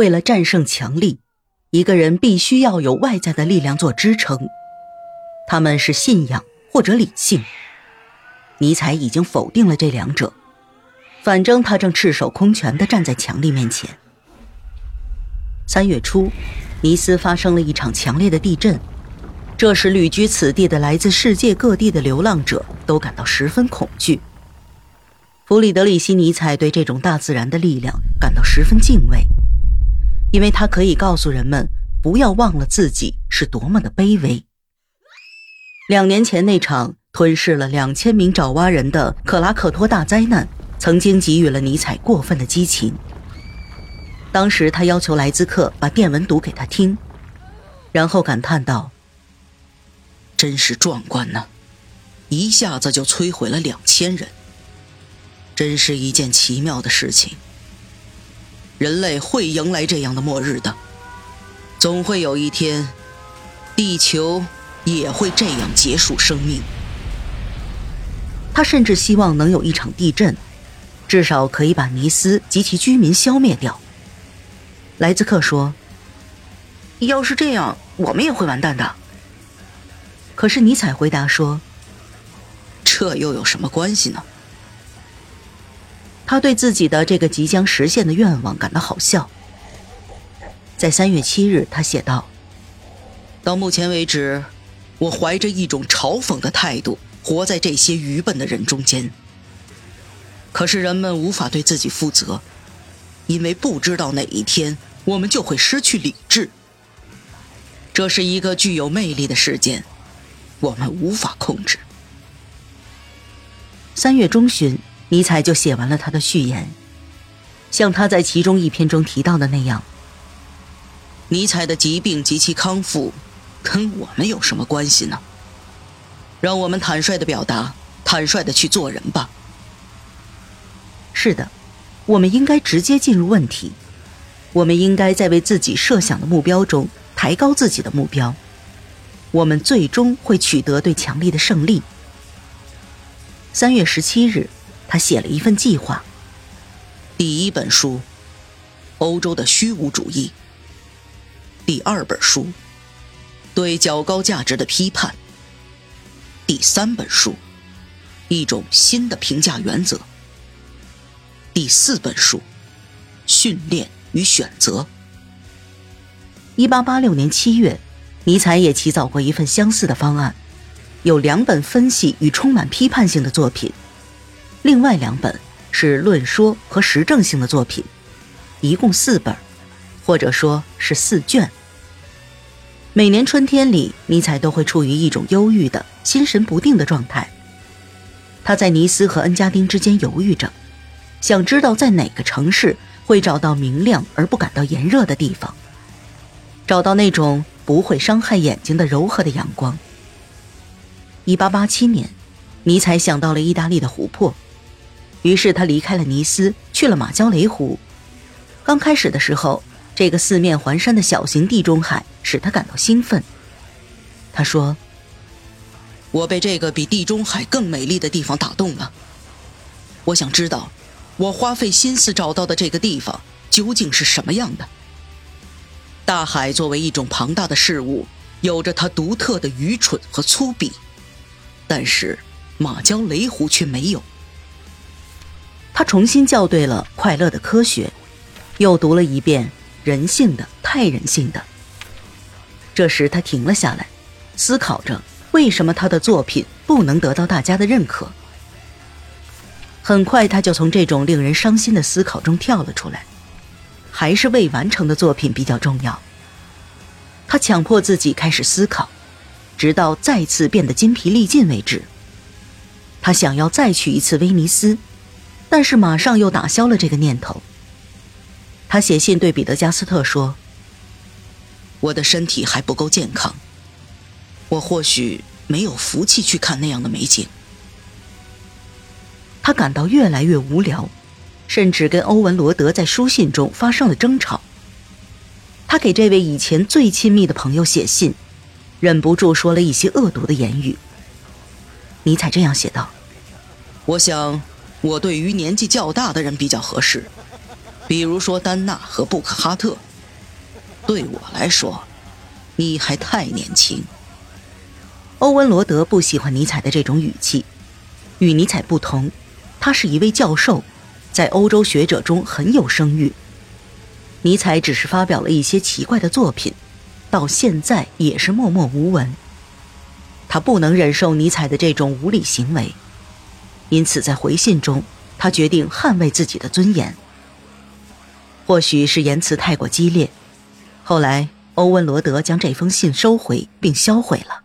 为了战胜强力，一个人必须要有外在的力量做支撑，他们是信仰或者理性。尼采已经否定了这两者，反正他正赤手空拳地站在强力面前。三月初，尼斯发生了一场强烈的地震，这使旅居此地的来自世界各地的流浪者都感到十分恐惧。弗里德里希·尼采对这种大自然的力量感到十分敬畏。因为他可以告诉人们，不要忘了自己是多么的卑微。两年前那场吞噬了两千名爪哇人的克拉克托大灾难，曾经给予了尼采过分的激情。当时他要求莱兹克把电文读给他听，然后感叹道：“真是壮观呐，一下子就摧毁了两千人，真是一件奇妙的事情。”人类会迎来这样的末日的，总会有一天，地球也会这样结束生命。他甚至希望能有一场地震，至少可以把尼斯及其居民消灭掉。莱兹克说：“要是这样，我们也会完蛋的。”可是尼采回答说：“这又有什么关系呢？”他对自己的这个即将实现的愿望感到好笑。在三月七日，他写道：“到目前为止，我怀着一种嘲讽的态度活在这些愚笨的人中间。可是人们无法对自己负责，因为不知道哪一天我们就会失去理智。这是一个具有魅力的事件，我们无法控制。”三月中旬。尼采就写完了他的序言，像他在其中一篇中提到的那样，尼采的疾病及其康复，跟我们有什么关系呢？让我们坦率的表达，坦率的去做人吧。是的，我们应该直接进入问题，我们应该在为自己设想的目标中抬高自己的目标，我们最终会取得对强力的胜利。三月十七日。他写了一份计划。第一本书，《欧洲的虚无主义》；第二本书，《对较高价值的批判》；第三本书，《一种新的评价原则》；第四本书，《训练与选择》。一八八六年七月，尼采也起草过一份相似的方案，有两本分析与充满批判性的作品。另外两本是论说和实证性的作品，一共四本，或者说是四卷。每年春天里，尼采都会处于一种忧郁的心神不定的状态。他在尼斯和恩加丁之间犹豫着，想知道在哪个城市会找到明亮而不感到炎热的地方，找到那种不会伤害眼睛的柔和的阳光。一八八七年，尼采想到了意大利的湖泊。于是他离开了尼斯，去了马焦雷湖。刚开始的时候，这个四面环山的小型地中海使他感到兴奋。他说：“我被这个比地中海更美丽的地方打动了。我想知道，我花费心思找到的这个地方究竟是什么样的。大海作为一种庞大的事物，有着它独特的愚蠢和粗鄙，但是马焦雷湖却没有。”重新校对了《快乐的科学》，又读了一遍《人性的太人性的》。这时他停了下来，思考着为什么他的作品不能得到大家的认可。很快，他就从这种令人伤心的思考中跳了出来，还是未完成的作品比较重要。他强迫自己开始思考，直到再次变得筋疲力尽为止。他想要再去一次威尼斯。但是马上又打消了这个念头。他写信对彼得加斯特说：“我的身体还不够健康，我或许没有福气去看那样的美景。”他感到越来越无聊，甚至跟欧文罗德在书信中发生了争吵。他给这位以前最亲密的朋友写信，忍不住说了一些恶毒的言语。尼采这样写道：“我想。”我对于年纪较大的人比较合适，比如说丹娜和布克哈特。对我来说，你还太年轻。欧文罗德不喜欢尼采的这种语气。与尼采不同，他是一位教授，在欧洲学者中很有声誉。尼采只是发表了一些奇怪的作品，到现在也是默默无闻。他不能忍受尼采的这种无理行为，因此在回信中，他决定捍卫自己的尊严。或许是言辞太过激烈，后来欧文罗德将这封信收回并销毁了。